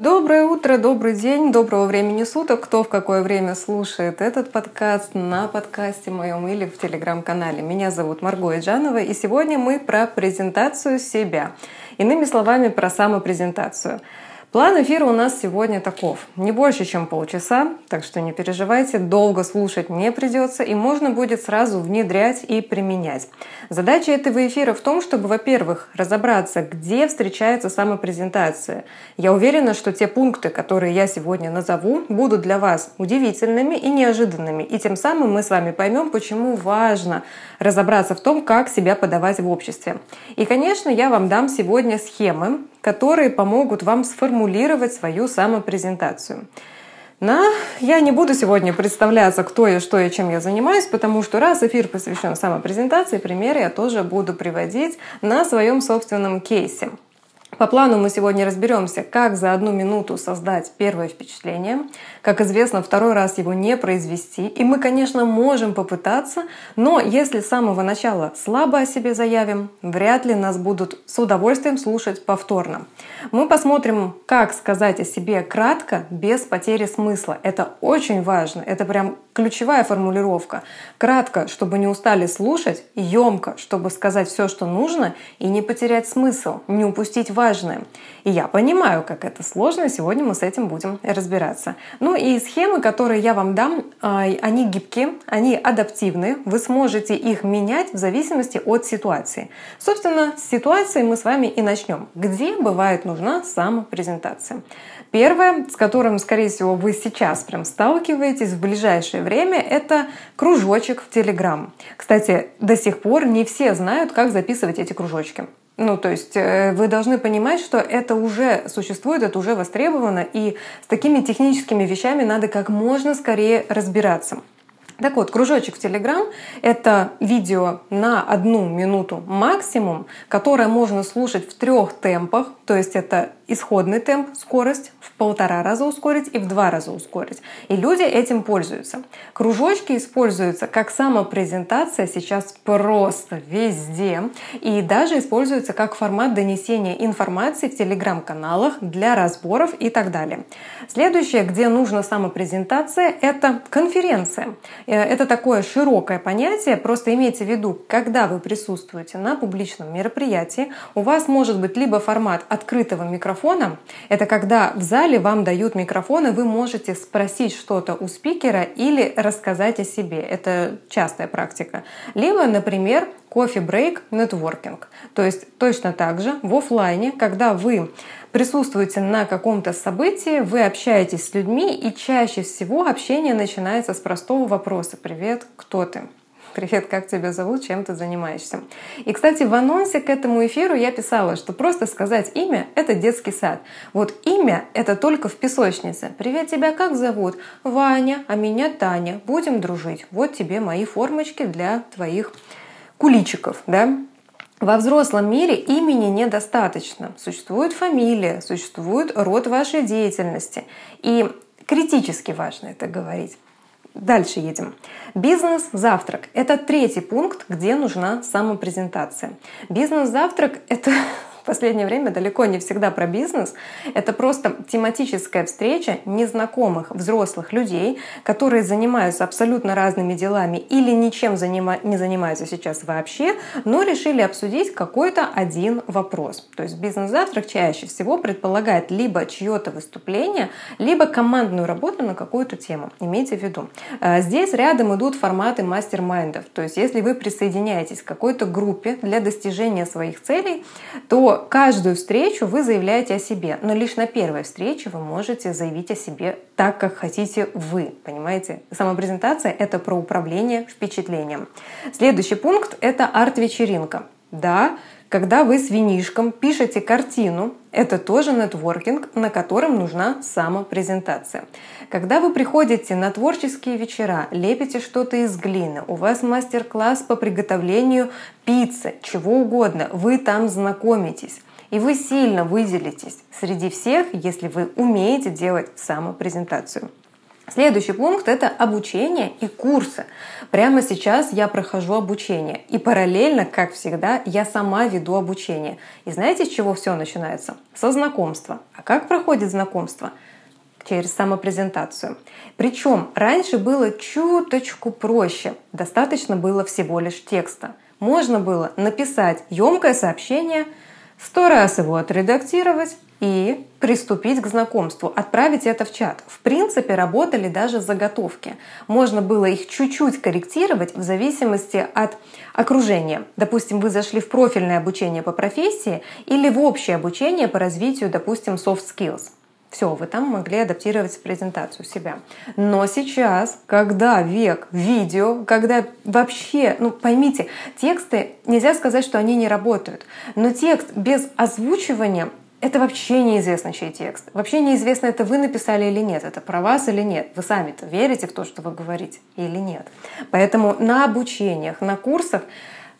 Доброе утро, добрый день, доброго времени суток, кто в какое время слушает этот подкаст на подкасте моем или в телеграм-канале. Меня зовут Марго Иджанова, и сегодня мы про презентацию себя. Иными словами, про самопрезентацию. План эфира у нас сегодня таков. Не больше, чем полчаса, так что не переживайте, долго слушать не придется, и можно будет сразу внедрять и применять. Задача этого эфира в том, чтобы, во-первых, разобраться, где встречается самопрезентация. Я уверена, что те пункты, которые я сегодня назову, будут для вас удивительными и неожиданными, и тем самым мы с вами поймем, почему важно разобраться в том, как себя подавать в обществе. И, конечно, я вам дам сегодня схемы, которые помогут вам сформулировать свою самопрезентацию. Но я не буду сегодня представляться, кто я, что я, чем я занимаюсь, потому что раз эфир посвящен самопрезентации, примеры я тоже буду приводить на своем собственном кейсе. По плану мы сегодня разберемся, как за одну минуту создать первое впечатление. Как известно, второй раз его не произвести. И мы, конечно, можем попытаться, но если с самого начала слабо о себе заявим, вряд ли нас будут с удовольствием слушать повторно. Мы посмотрим, как сказать о себе кратко, без потери смысла. Это очень важно. Это прям ключевая формулировка. Кратко, чтобы не устали слушать, емко, чтобы сказать все, что нужно, и не потерять смысл, не упустить важное. И я понимаю, как это сложно, сегодня мы с этим будем разбираться. Ну и схемы, которые я вам дам, а, они гибкие, они адаптивны, вы сможете их менять в зависимости от ситуации. Собственно, с ситуацией мы с вами и начнем. Где бывает нужна самопрезентация? Первое, с которым, скорее всего, вы сейчас прям сталкиваетесь в ближайшее время, это кружочек в Телеграм. Кстати, до сих пор не все знают, как записывать эти кружочки. Ну, то есть э, вы должны понимать, что это уже существует, это уже востребовано, и с такими техническими вещами надо как можно скорее разбираться. Так вот, кружочек в Телеграм — это видео на одну минуту максимум, которое можно слушать в трех темпах, то есть это исходный темп, скорость в полтора раза ускорить и в два раза ускорить. И люди этим пользуются. Кружочки используются как самопрезентация сейчас просто везде. И даже используются как формат донесения информации в телеграм-каналах для разборов и так далее. Следующее, где нужна самопрезентация, это конференция. Э, это такое широкое понятие. Просто имейте в виду, когда вы присутствуете на публичном мероприятии, у вас может быть либо формат открытого микрофона. Это когда в зале вам дают микрофон, и вы можете спросить что-то у спикера или рассказать о себе. Это частая практика. Либо, например, кофе-брейк, нетворкинг. То есть точно так же в офлайне, когда вы присутствуете на каком-то событии, вы общаетесь с людьми, и чаще всего общение начинается с простого вопроса «Привет, кто ты?». Привет, как тебя зовут, чем ты занимаешься? И, кстати, в анонсе к этому эфиру я писала, что просто сказать имя — это детский сад. Вот имя — это только в песочнице. Привет, тебя как зовут? Ваня, а меня Таня. Будем дружить. Вот тебе мои формочки для твоих куличиков, да? Во взрослом мире имени недостаточно. Существует фамилия, существует род вашей деятельности. И критически важно это говорить. Дальше едем. Бизнес-завтрак – это третий пункт, где нужна самопрезентация. Бизнес-завтрак – это в последнее время далеко не всегда про бизнес. Это просто тематическая встреча незнакомых взрослых людей, которые занимаются абсолютно разными делами или ничем занима не занимаются сейчас вообще, но решили обсудить какой-то один вопрос. То есть бизнес-завтрак чаще всего предполагает либо чье-то выступление, либо командную работу на какую-то тему. Имейте в виду. А, здесь рядом идут форматы мастер-майндов. То есть если вы присоединяетесь к какой-то группе для достижения своих целей, то каждую встречу вы заявляете о себе, но лишь на первой встрече вы можете заявить о себе так, как хотите вы, понимаете? Самопрезентация — это про управление впечатлением. Следующий пункт — это арт-вечеринка. Да, когда вы с винишком пишете картину, это тоже нетворкинг, на котором нужна самопрезентация. Когда вы приходите на творческие вечера, лепите что-то из глины, у вас мастер-класс по приготовлению пиццы, чего угодно, вы там знакомитесь. И вы сильно выделитесь среди всех, если вы умеете делать самопрезентацию. Следующий пункт — это обучение и курсы. Прямо сейчас я прохожу обучение. И параллельно, как всегда, я сама веду обучение. И знаете, с чего все начинается? Со знакомства. А как проходит знакомство? через самопрезентацию. Причем раньше было чуточку проще. Достаточно было всего лишь текста. Можно было написать емкое сообщение, сто раз его отредактировать и приступить к знакомству, отправить это в чат. В принципе, работали даже заготовки. Можно было их чуть-чуть корректировать в зависимости от окружения. Допустим, вы зашли в профильное обучение по профессии или в общее обучение по развитию, допустим, soft skills. Все, вы там могли адаптировать презентацию себя. Но сейчас, когда век видео, когда вообще, ну поймите, тексты, нельзя сказать, что они не работают, но текст без озвучивания это вообще неизвестно, чей текст. Вообще неизвестно, это вы написали или нет, это про вас или нет. Вы сами-то верите в то, что вы говорите или нет. Поэтому на обучениях, на курсах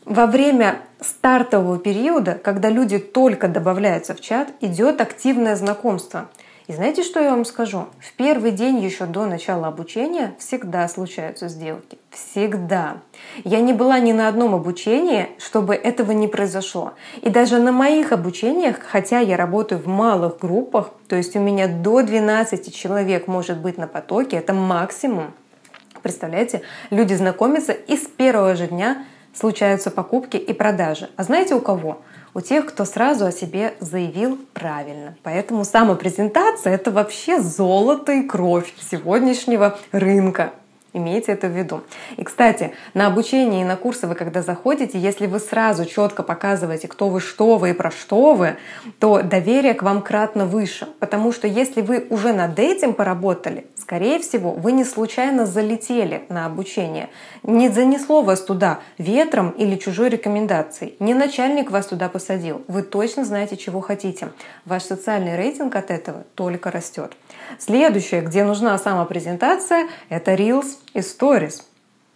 во время стартового периода, когда люди только добавляются в чат, идет активное знакомство. И знаете, что я вам скажу? В первый день еще до начала обучения всегда случаются сделки. Всегда. Я не была ни на одном обучении, чтобы этого не произошло. И даже на моих обучениях, хотя я работаю в малых группах, то есть у меня до 12 человек может быть на потоке, это максимум. Представляете, люди знакомятся и с первого же дня случаются покупки и продажи. А знаете у кого? у тех, кто сразу о себе заявил правильно. Поэтому самопрезентация — это вообще золото и кровь сегодняшнего рынка. Имейте это в виду. И, кстати, на обучение и на курсы вы, когда заходите, если вы сразу четко показываете, кто вы, что вы и про что вы, то доверие к вам кратно выше. Потому что если вы уже над этим поработали, скорее всего, вы не случайно залетели на обучение. Не занесло вас туда ветром или чужой рекомендацией. Не начальник вас туда посадил. Вы точно знаете, чего хотите. Ваш социальный рейтинг от этого только растет. Следующее, где нужна самопрезентация, это Reels и Stories.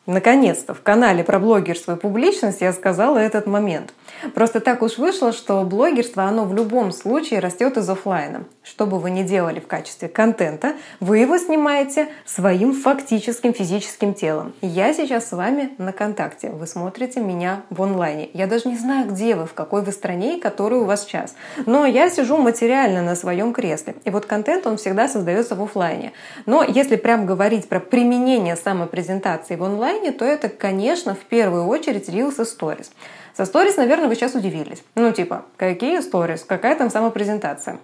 Наконец-то в канале про блогерство и публичность я сказала этот момент. Просто так уж вышло, что блогерство, оно в любом случае растет из офлайна. Что бы вы ни делали в качестве контента, вы его снимаете своим фактическим физическим телом. Я сейчас с вами на контакте. Вы смотрите меня в онлайне. Я даже не знаю, где вы, в какой вы стране и который у вас час. Но я сижу материально на своем кресле. И вот контент, он всегда создается в офлайне. Но если прям говорить про применение самопрезентации в онлайне, то это, конечно, в первую очередь Reels и Stories. Со сторис, наверное, вы сейчас удивились. Ну, типа, какие сторис, какая там самопрезентация?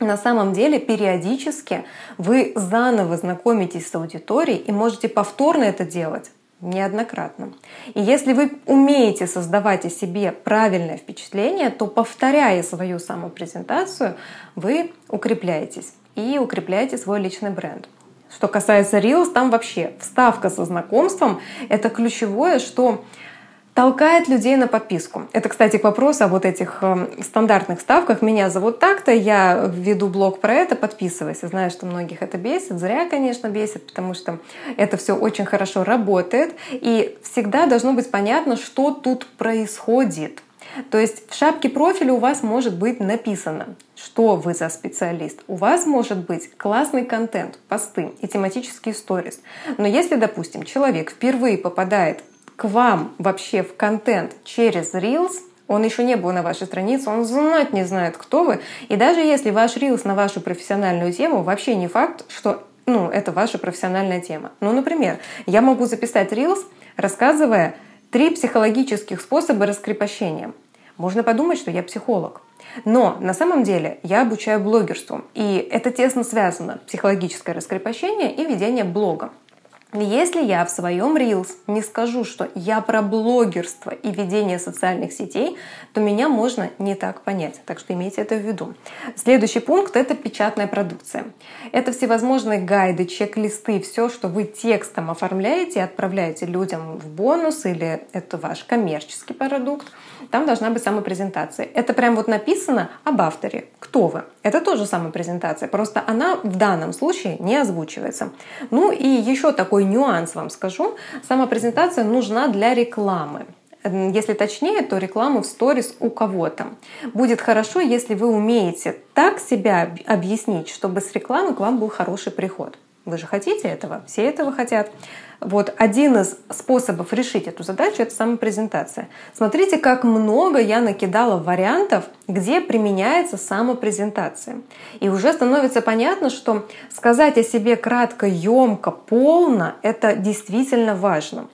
На самом деле периодически вы заново знакомитесь с аудиторией и можете повторно это делать неоднократно. И если вы умеете создавать о себе правильное впечатление, то повторяя свою самопрезентацию, вы укрепляетесь и укрепляете свой личный бренд. Что касается Reels, там вообще вставка со знакомством — это ключевое, что толкает людей на подписку. Это, кстати, к вопросу о вот этих эм, стандартных ставках. Меня зовут так-то, я веду блог про это, подписывайся. Знаю, что многих это бесит. Зря, конечно, бесит, потому что это все очень хорошо работает. И всегда должно быть понятно, что тут происходит. То есть в шапке профиля у вас может быть написано, что вы за специалист. У вас может быть классный контент, посты и тематические сторис. Но если, допустим, человек впервые попадает к вам вообще в контент через Reels, он еще не был на вашей странице, он знать не знает, кто вы. И даже если ваш Reels на вашу профессиональную тему, вообще не факт, что ну, это ваша профессиональная тема. Ну, например, я могу записать Reels, рассказывая три психологических способа раскрепощения. Можно подумать, что я психолог. Но на самом деле я обучаю блогерству. И это тесно связано психологическое раскрепощение и ведение блога. Если я в своем Reels не скажу, что я про блогерство и ведение социальных сетей, то меня можно не так понять. Так что имейте это в виду. Следующий пункт — это печатная продукция. Это всевозможные гайды, чек-листы, все, что вы текстом оформляете и отправляете людям в бонус или это ваш коммерческий продукт. Там должна быть самопрезентация. Это прям вот написано об авторе. Кто вы? Это тоже самопрезентация. Просто она в данном случае не озвучивается. Ну и еще такой такой нюанс вам скажу. Сама презентация нужна для рекламы. Если точнее, то рекламу в сторис у кого-то. Будет хорошо, если вы умеете так себя объяснить, чтобы с рекламы к вам был хороший приход. Вы же хотите этого, все этого хотят. Вот один из способов решить эту задачу — это самопрезентация. Смотрите, как много я накидала вариантов, где применяется самопрезентация. И уже становится понятно, что сказать о себе кратко, емко, полно — это действительно важно.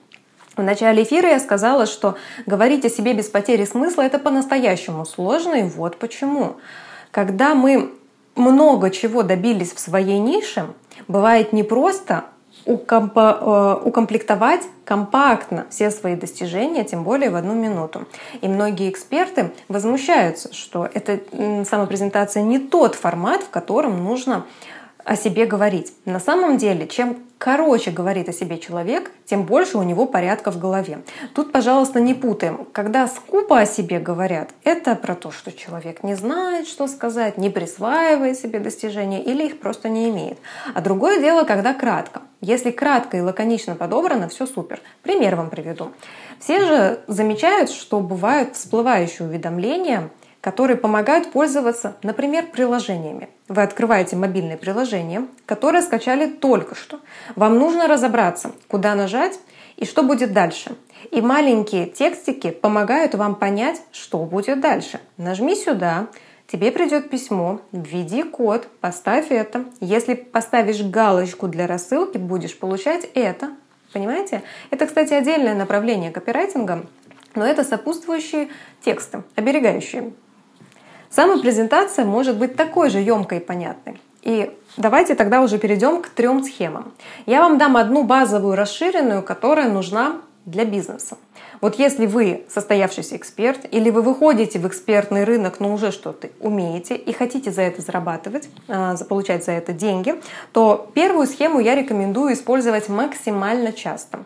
В начале эфира я сказала, что говорить о себе без потери смысла — это по-настоящему сложно, и вот почему. Когда мы много чего добились в своей нише, бывает не просто укомпо, э, укомплектовать компактно все свои достижения, тем более в одну минуту. И многие эксперты возмущаются, что эта самопрезентация не тот формат, в котором нужно о себе говорить. На самом деле, чем короче говорит о себе человек, тем больше у него порядка в голове. Тут, пожалуйста, не путаем. Когда скупо о себе говорят, это про то, что человек не знает, что сказать, не присваивает себе достижения или их просто не имеет. А другое дело, когда кратко. Если кратко и лаконично подобрано, все супер. Пример вам приведу. Все же замечают, что бывают всплывающие уведомления которые помогают пользоваться, например, приложениями. Вы открываете мобильное приложение, которое скачали только что. Вам нужно разобраться, куда нажать и что будет дальше. И маленькие текстики помогают вам понять, что будет дальше. Нажми сюда, тебе придет письмо, введи код, поставь это. Если поставишь галочку для рассылки, будешь получать это. Понимаете? Это, кстати, отдельное направление копирайтинга, но это сопутствующие тексты, оберегающие. Самопрезентация может быть такой же емкой и понятной. И давайте тогда уже перейдем к трем схемам. Я вам дам одну базовую расширенную, которая нужна для бизнеса. Вот если вы состоявшийся эксперт или вы выходите в экспертный рынок, но уже что-то умеете и хотите за это зарабатывать, а, получать за это деньги, то первую схему я рекомендую использовать максимально часто.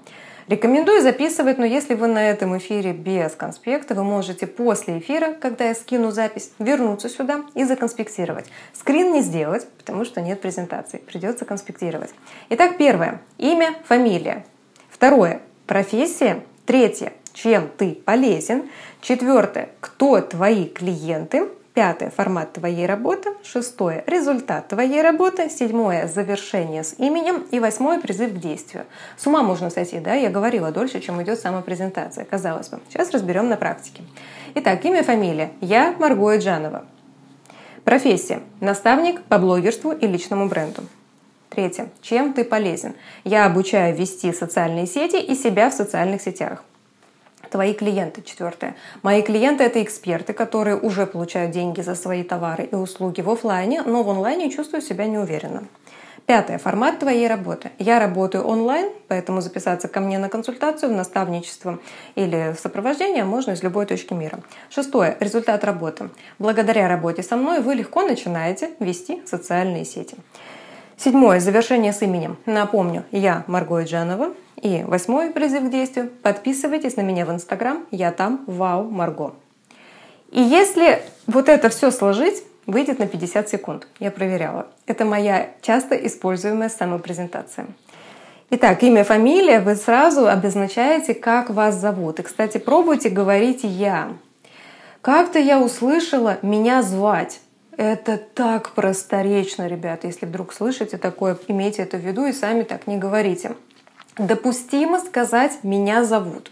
Рекомендую записывать, но если вы на этом эфире без конспекта, вы можете после эфира, когда я скину запись, вернуться сюда и законспектировать. Скрин не сделать, потому что нет презентации, придется конспектировать. Итак, первое. Имя, фамилия. Второе. Профессия. Третье. Чем ты полезен. Четвертое. Кто твои клиенты. Пятое – формат твоей работы. Шестое – результат твоей работы. Седьмое – завершение с именем. И восьмое – призыв к действию. С ума можно сойти, да? Я говорила дольше, чем идет сама презентация, казалось бы. Сейчас разберем на практике. Итак, имя, фамилия. Я Марго Джанова. Профессия. Наставник по блогерству и личному бренду. Третье. Чем ты полезен? Я обучаю вести социальные сети и себя в социальных сетях твои клиенты. Четвертое. Мои клиенты — это эксперты, которые уже получают деньги за свои товары и услуги в офлайне, но в онлайне чувствуют себя неуверенно. Пятое. Формат твоей работы. Я работаю онлайн, поэтому записаться ко мне на консультацию, в наставничество или в сопровождение можно из любой точки мира. Шестое. Результат работы. Благодаря работе со мной вы легко начинаете вести социальные сети. Седьмое. Завершение с именем. Напомню, я Марго Джанова. И восьмой призыв к действию. Подписывайтесь на меня в Инстаграм. Я там. Вау, Марго. И если вот это все сложить, выйдет на 50 секунд. Я проверяла. Это моя часто используемая самопрезентация. Итак, имя, фамилия вы сразу обозначаете, как вас зовут. И, кстати, пробуйте говорить «я». Как-то я услышала «меня звать». Это так просторечно, ребята. Если вдруг слышите такое, имейте это в виду и сами так не говорите. Допустимо сказать «меня зовут».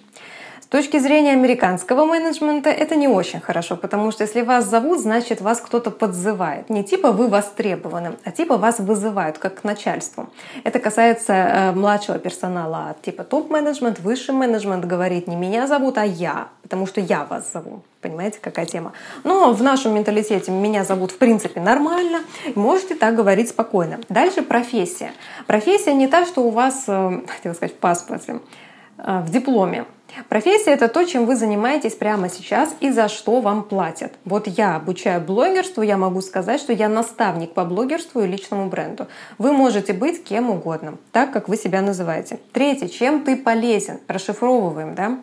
Точки зрения американского менеджмента это не очень хорошо, потому что если вас зовут, значит вас кто-то подзывает. Не типа вы востребованы, а типа вас вызывают как к начальству. Это касается э, младшего персонала, типа топ-менеджмент, высший менеджмент говорит не меня зовут, а я, потому что я вас зову. Понимаете, какая тема? Но в нашем менталитете меня зовут в принципе нормально. Можете так говорить спокойно. Дальше профессия. Профессия не та, что у вас, э, хотела сказать, в паспорте, э, в дипломе. Профессия — это то, чем вы занимаетесь прямо сейчас и за что вам платят. Вот я обучаю блогерству, я могу сказать, что я наставник по блогерству и личному бренду. Вы можете быть кем угодно, так, как вы себя называете. Третье, чем ты полезен? Расшифровываем, да?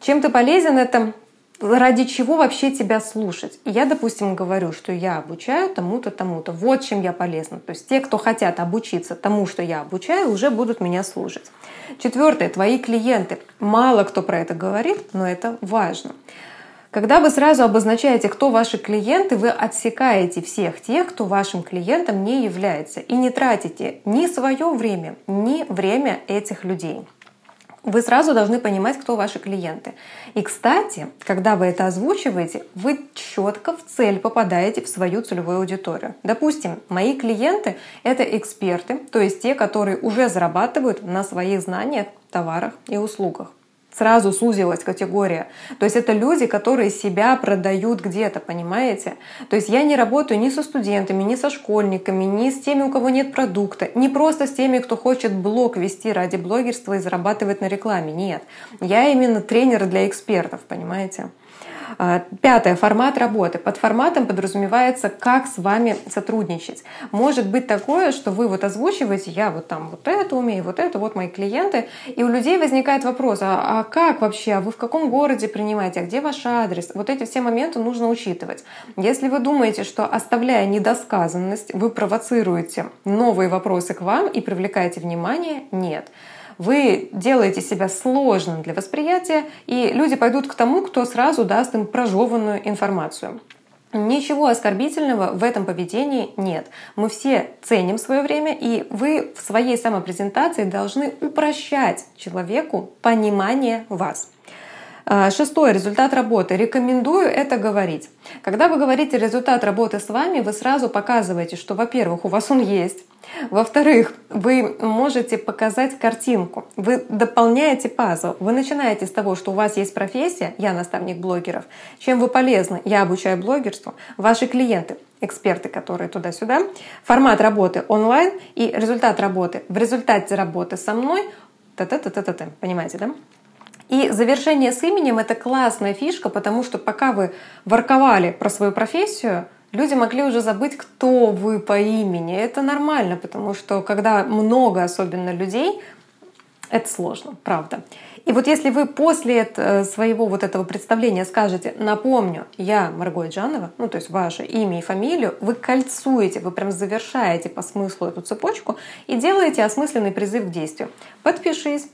Чем ты полезен — это ради чего вообще тебя слушать. И я, допустим, говорю, что я обучаю тому-то, тому-то. Вот чем я полезна. То есть те, кто хотят обучиться тому, что я обучаю, уже будут меня слушать. Четвертое. Твои клиенты. Мало кто про это говорит, но это важно. Когда вы сразу обозначаете, кто ваши клиенты, вы отсекаете всех тех, кто вашим клиентом не является, и не тратите ни свое время, ни время этих людей вы сразу должны понимать, кто ваши клиенты. И, кстати, когда вы это озвучиваете, вы четко в цель попадаете в свою целевую аудиторию. Допустим, мои клиенты — это эксперты, то есть те, которые уже зарабатывают на своих знаниях, товарах и услугах сразу сузилась категория. То есть это люди, которые себя продают где-то, понимаете? То есть я не работаю ни со студентами, ни со школьниками, ни с теми, у кого нет продукта, не просто с теми, кто хочет блог вести ради блогерства и зарабатывать на рекламе. Нет. Я именно тренер для экспертов, понимаете? А, пятое. Формат работы. Под форматом подразумевается, как с вами сотрудничать. Может быть такое, что вы вот озвучиваете, я вот там вот это умею, вот это, вот мои клиенты, и у людей возникает вопрос, а, а как вообще, а вы в каком городе принимаете, а где ваш адрес? Вот эти все моменты нужно учитывать. Если вы думаете, что оставляя недосказанность, вы провоцируете новые вопросы к вам и привлекаете внимание, нет вы делаете себя сложным для восприятия, и люди пойдут к тому, кто сразу даст им прожеванную информацию. Ничего оскорбительного в этом поведении нет. Мы все ценим свое время, и вы в своей самопрезентации должны упрощать человеку понимание вас. А, шестое. Результат работы. Рекомендую это говорить. Когда вы говорите результат работы с вами, вы сразу показываете, что, во-первых, у вас он есть, во-вторых, вы можете показать картинку. Вы дополняете пазл. Вы начинаете с того, что у вас есть профессия, я наставник блогеров. Чем вы полезны? Я обучаю блогерству. Ваши клиенты, эксперты, которые туда-сюда. Формат работы онлайн и результат работы. В результате работы со мной та-та-та-та-та. Понимаете, да? И завершение с именем — это классная фишка, потому что пока вы ворковали про свою профессию, люди могли уже забыть, кто вы по имени. Это нормально, потому что когда много особенно людей, это сложно, правда. И вот если вы после э, своего вот этого представления скажете «напомню, я Марго Джанова», ну то есть ваше имя и фамилию, вы кольцуете, вы прям завершаете по смыслу эту цепочку и делаете осмысленный призыв к действию. Подпишись,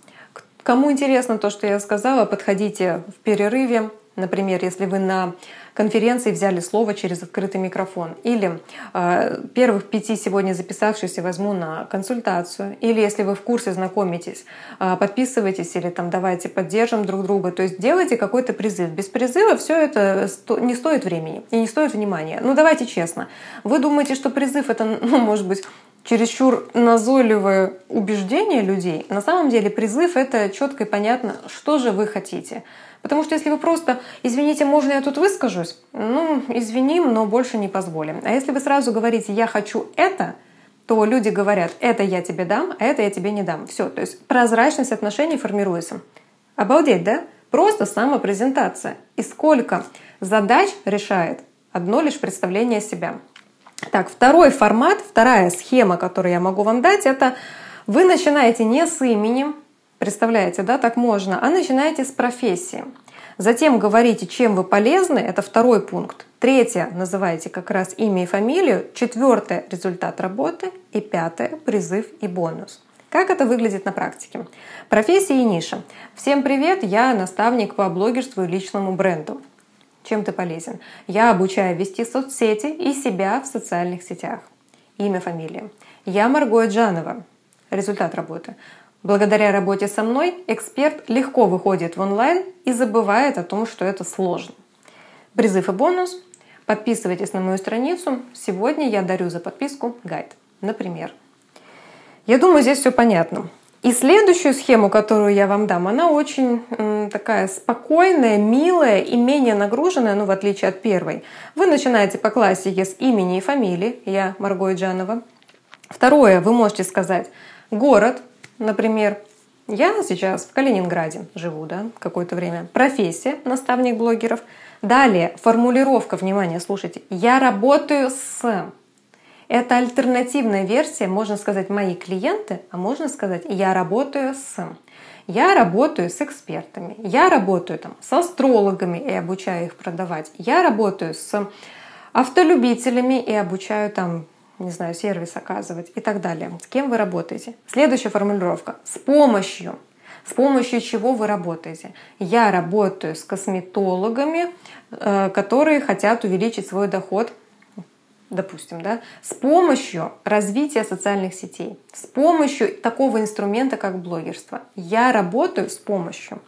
Кому интересно то, что я сказала, подходите в перерыве. Например, если вы на конференции взяли слово через открытый микрофон. Или э, первых пяти сегодня записавшихся возьму на консультацию. Или если вы в курсе знакомитесь, э, подписывайтесь или там давайте поддержим друг друга. То есть делайте какой-то призыв. Без призыва все это сто, не стоит времени и не стоит внимания. Ну давайте честно. Вы думаете, что призыв это, ну, может быть, чересчур назойливое убеждение людей, на самом деле призыв — это четко и понятно, что же вы хотите. Потому что если вы просто «извините, можно я тут выскажусь?» Ну, извиним, но больше не позволим. А если вы сразу говорите «я хочу это», то люди говорят «это я тебе дам, а это я тебе не дам». Все, то есть прозрачность отношений формируется. Обалдеть, да? Просто самопрезентация. И сколько задач решает одно лишь представление о себя. Так, второй формат, вторая схема, которую я могу вам дать, это вы начинаете не с именем, представляете, да, так можно, а начинаете с профессии. Затем говорите, чем вы полезны, это второй пункт. Третье, называете как раз имя и фамилию. Четвертое, результат работы. И пятое, призыв и бонус. Как это выглядит на практике? Профессия и ниша. Всем привет, я наставник по блогерству и личному бренду чем ты полезен. Я обучаю вести соцсети и себя в социальных сетях. Имя, фамилия. Я Марго Джанова. Результат работы. Благодаря работе со мной эксперт легко выходит в онлайн и забывает о том, что это сложно. Призыв и бонус. Подписывайтесь на мою страницу. Сегодня я дарю за подписку гайд. Например. Я думаю, здесь все понятно. И следующую схему, которую я вам дам, она очень такая спокойная, милая и менее нагруженная, ну, в отличие от первой. Вы начинаете по классике с имени и фамилии. Я Марго Иджанова. Второе, вы можете сказать город, например. Я сейчас в Калининграде живу, да, какое-то время. Профессия, наставник блогеров. Далее, формулировка, внимание, слушайте. Я работаю с это альтернативная версия, можно сказать, мои клиенты, а можно сказать, я работаю с. Я работаю с экспертами, я работаю там, с астрологами и обучаю их продавать, я работаю с автолюбителями и обучаю там не знаю, сервис оказывать и так далее. С кем вы работаете? Следующая формулировка. С помощью. С помощью чего вы работаете? Я работаю с косметологами, э, которые хотят увеличить свой доход допустим, да, с помощью развития социальных сетей, с помощью такого инструмента, как блогерство. Я работаю с помощью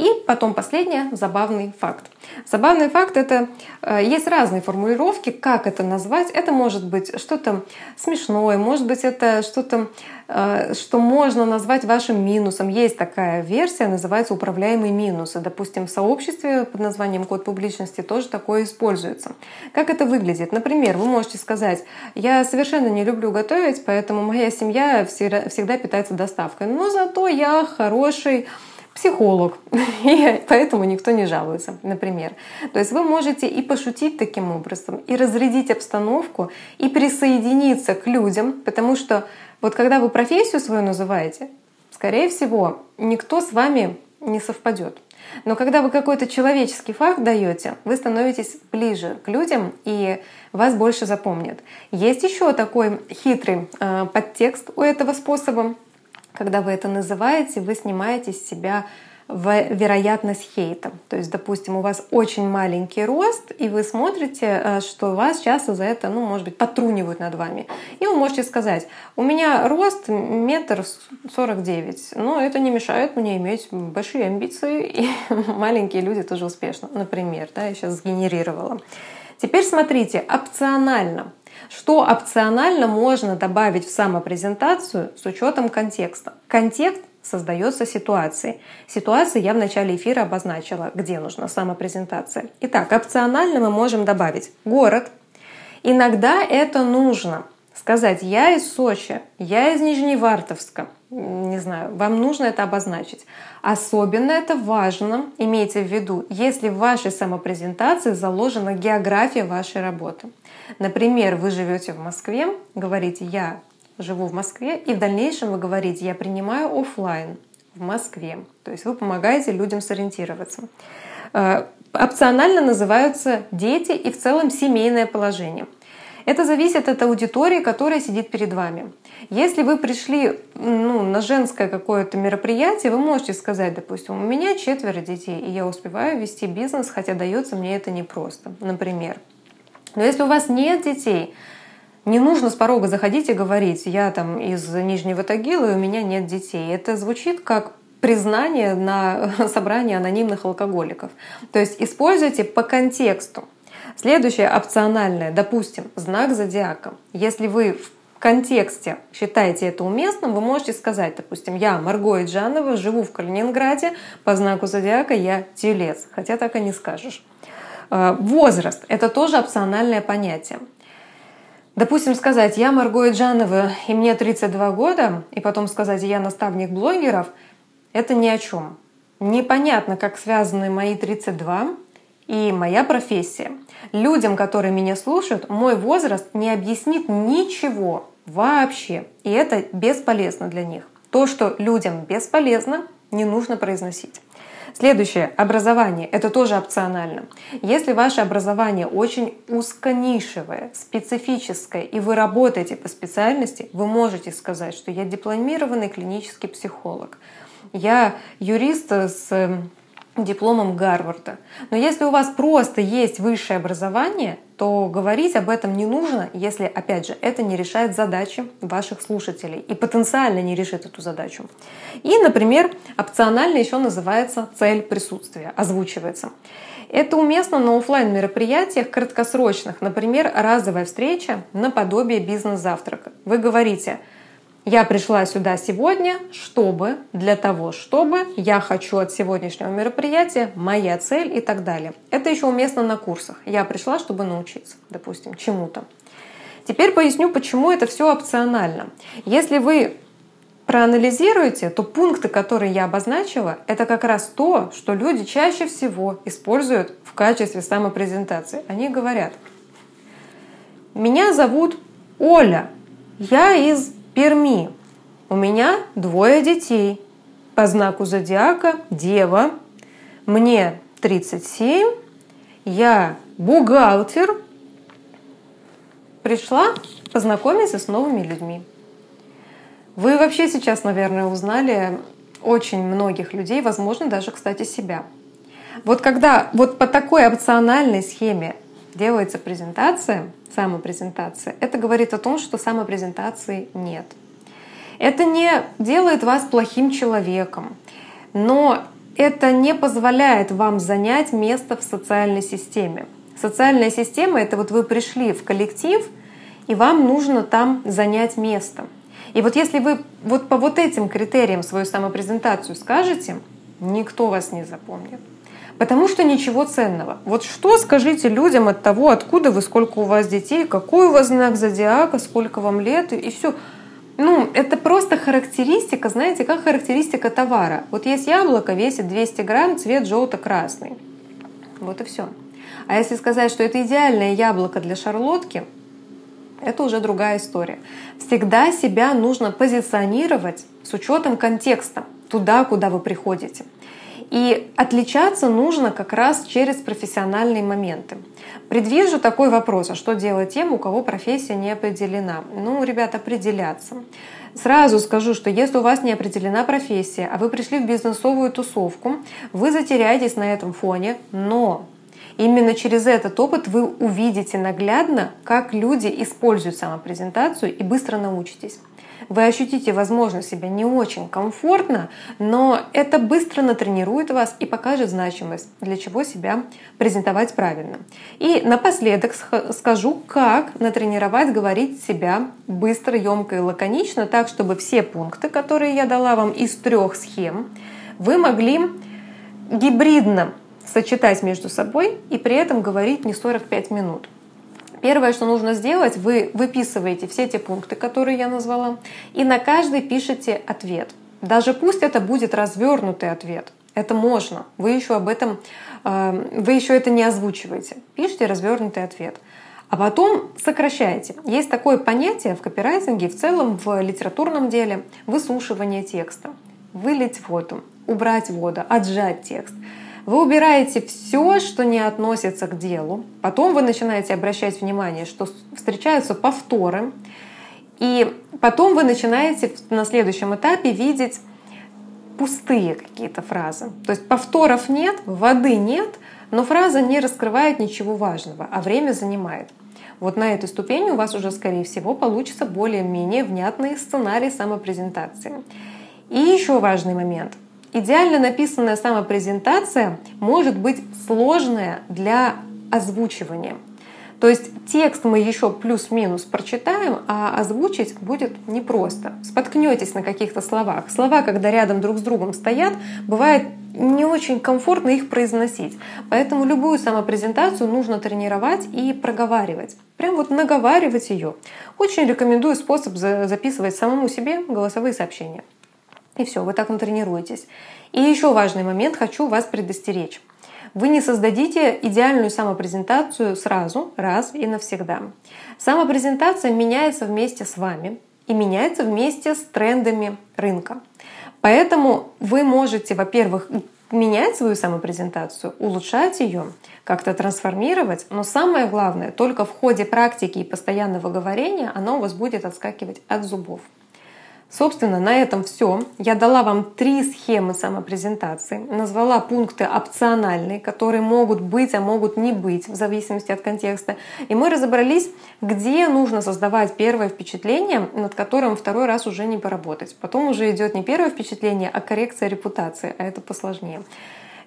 и потом последнее — забавный факт. Забавный факт — это э, есть разные формулировки, как это назвать. Это может быть что-то смешное, может быть это что-то, э, что можно назвать вашим минусом. Есть такая версия, называется управляемые минусы. Допустим, в сообществе под названием код публичности тоже такое используется. Как это выглядит? Например, вы можете сказать, я совершенно не люблю готовить, поэтому моя семья всегда питается доставкой. Но зато я хороший психолог, и поэтому никто не жалуется, например. То есть вы можете и пошутить таким образом, и разрядить обстановку, и присоединиться к людям, потому что вот когда вы профессию свою называете, скорее всего, никто с вами не совпадет. Но когда вы какой-то человеческий факт даете, вы становитесь ближе к людям и вас больше запомнят. Есть еще такой хитрый э, подтекст у этого способа. Когда вы это называете, вы снимаете с себя вероятность хейта. То есть, допустим, у вас очень маленький рост, и вы смотрите, э, что вас часто за это, ну, может быть, потрунивают над вами. И вы можете сказать, у меня рост метр сорок девять, но это не мешает мне иметь большие амбиции, и маленькие люди тоже успешны, например. Да, я сейчас сгенерировала. Теперь смотрите, опционально. Что опционально можно добавить в самопрезентацию с учетом контекста? Контекст создается ситуацией. Ситуации я в начале эфира обозначила, где нужна самопрезентация. Итак, опционально мы можем добавить город. Иногда это нужно сказать «я из Сочи», «я из Нижневартовска», не знаю, вам нужно это обозначить. Особенно это важно, имейте в виду, если в вашей самопрезентации заложена география вашей работы. Например, вы живете в Москве, говорите «я живу в Москве», и в дальнейшем вы говорите «я принимаю офлайн в Москве». То есть вы помогаете людям сориентироваться. Э, опционально называются дети и в целом семейное положение. Это зависит от аудитории, которая сидит перед вами. Если вы пришли ну, на женское какое-то мероприятие, вы можете сказать, допустим, у меня четверо детей, и я успеваю вести бизнес, хотя дается мне это непросто, например. Но если у вас нет детей, не нужно с порога заходить и говорить, я там из Нижнего Тагила, и у меня нет детей. Это звучит как признание на собрании анонимных алкоголиков. То есть используйте по контексту. Следующее опциональное, допустим, знак зодиака. Если вы в контексте считаете это уместным, вы можете сказать, допустим, я Марго Иджанова, живу в Калининграде, по знаку зодиака я телец, хотя так и не скажешь. Э, возраст — это тоже опциональное понятие. Допустим, сказать «я Марго Иджанова, и мне 32 года», и потом сказать «я наставник блогеров» — это ни о чем. Непонятно, как связаны мои 32 и моя профессия. Людям, которые меня слушают, мой возраст не объяснит ничего вообще. И это бесполезно для них. То, что людям бесполезно, не нужно произносить. Следующее — образование. Это тоже опционально. Если ваше образование очень узконишевое, специфическое, и вы работаете по специальности, вы можете сказать, что я дипломированный клинический психолог. Я юрист с дипломом Гарварда. Но если у вас просто есть высшее образование, то говорить об этом не нужно, если, опять же, это не решает задачи ваших слушателей и потенциально не решит эту задачу. И, например, опционально еще называется цель присутствия, озвучивается. Это уместно на офлайн мероприятиях краткосрочных, например, разовая встреча наподобие бизнес-завтрака. Вы говорите – я пришла сюда сегодня, чтобы, для того, чтобы, я хочу от сегодняшнего мероприятия, моя цель и так далее. Это еще уместно на курсах. Я пришла, чтобы научиться, допустим, чему-то. Теперь поясню, почему это все опционально. Если вы проанализируете, то пункты, которые я обозначила, это как раз то, что люди чаще всего используют в качестве самопрезентации. Они говорят, меня зовут Оля, я из Перми. У меня двое детей. По знаку зодиака Дева. Мне 37. Я бухгалтер. Пришла познакомиться с новыми людьми. Вы вообще сейчас, наверное, узнали очень многих людей, возможно, даже, кстати, себя. Вот когда вот по такой опциональной схеме делается презентация, самопрезентация, это говорит о том, что самопрезентации нет. Это не делает вас плохим человеком, но это не позволяет вам занять место в социальной системе. Социальная система — это вот вы пришли в коллектив, и вам нужно там занять место. И вот если вы вот по вот этим критериям свою самопрезентацию скажете, никто вас не запомнит. Потому что ничего ценного. Вот что скажите людям от того, откуда вы, сколько у вас детей, какой у вас знак зодиака, сколько вам лет, и все. Ну, это просто характеристика, знаете, как характеристика товара. Вот есть яблоко, весит 200 грамм, цвет желто-красный. Вот и все. А если сказать, что это идеальное яблоко для шарлотки, это уже другая история. Всегда себя нужно позиционировать с учетом контекста, туда, куда вы приходите. И отличаться нужно как раз через профессиональные моменты. Предвижу такой вопрос, а что делать тем, у кого профессия не определена? Ну, ребят, определяться. Сразу скажу, что если у вас не определена профессия, а вы пришли в бизнесовую тусовку, вы затеряетесь на этом фоне, но Именно через этот опыт вы увидите наглядно, как люди используют самопрезентацию и быстро научитесь вы ощутите, возможно, себя не очень комфортно, но это быстро натренирует вас и покажет значимость, для чего себя презентовать правильно. И напоследок скажу, как натренировать говорить себя быстро, емко и лаконично, так, чтобы все пункты, которые я дала вам из трех схем, вы могли гибридно сочетать между собой и при этом говорить не 45 минут. Первое, что нужно сделать, вы выписываете все те пункты, которые я назвала, и на каждый пишете ответ. Даже пусть это будет развернутый ответ. Это можно. Вы еще об этом, э, вы еще это не озвучиваете. Пишите развернутый ответ. А потом сокращайте. Есть такое понятие в копирайтинге, в целом в литературном деле — выслушивание текста. Вылить воду, убрать воду, отжать текст — вы убираете все, что не относится к делу. Потом вы начинаете обращать внимание, что встречаются повторы. И потом вы начинаете на следующем этапе видеть пустые какие-то фразы. То есть повторов нет, воды нет, но фраза не раскрывает ничего важного, а время занимает. Вот на этой ступени у вас уже, скорее всего, получится более-менее внятный сценарий самопрезентации. И еще важный момент — Идеально написанная самопрезентация может быть сложная для озвучивания. То есть текст мы еще плюс-минус прочитаем, а озвучить будет непросто. Споткнетесь на каких-то словах. Слова, когда рядом друг с другом стоят, бывает не очень комфортно их произносить. Поэтому любую самопрезентацию нужно тренировать и проговаривать. Прям вот наговаривать ее. Очень рекомендую способ записывать самому себе голосовые сообщения. И все, вы так натренируетесь. И еще важный момент, хочу вас предостеречь. Вы не создадите идеальную самопрезентацию сразу, раз и навсегда. Самопрезентация меняется вместе с вами и меняется вместе с трендами рынка. Поэтому вы можете, во-первых, менять свою самопрезентацию, улучшать ее, как-то трансформировать, но самое главное, только в ходе практики и постоянного говорения оно у вас будет отскакивать от зубов. Собственно, на этом все. Я дала вам три схемы самопрезентации, назвала пункты опциональные, которые могут быть, а могут не быть, в зависимости от контекста. И мы разобрались, где нужно создавать первое впечатление, над которым второй раз уже не поработать. Потом уже идет не первое впечатление, а коррекция репутации, а это посложнее.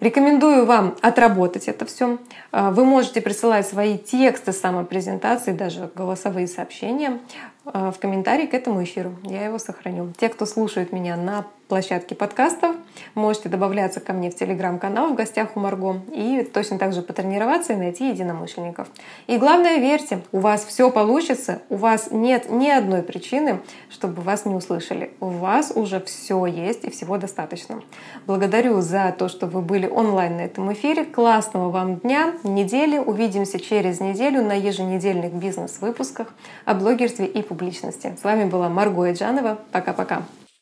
Рекомендую вам отработать это все. Вы можете присылать свои тексты самопрезентации, даже голосовые сообщения в комментарии к этому эфиру. Я его сохраню. Те, кто слушает меня на площадке подкастов, можете добавляться ко мне в телеграм-канал в гостях у Марго и точно так же потренироваться и найти единомышленников. И главное, верьте, у вас все получится, у вас нет ни одной причины, чтобы вас не услышали. У вас уже все есть и всего достаточно. Благодарю за то, что вы были онлайн на этом эфире. Классного вам дня, недели. Увидимся через неделю на еженедельных бизнес-выпусках о блогерстве и публичности. С вами была Марго Эджанова. Пока-пока.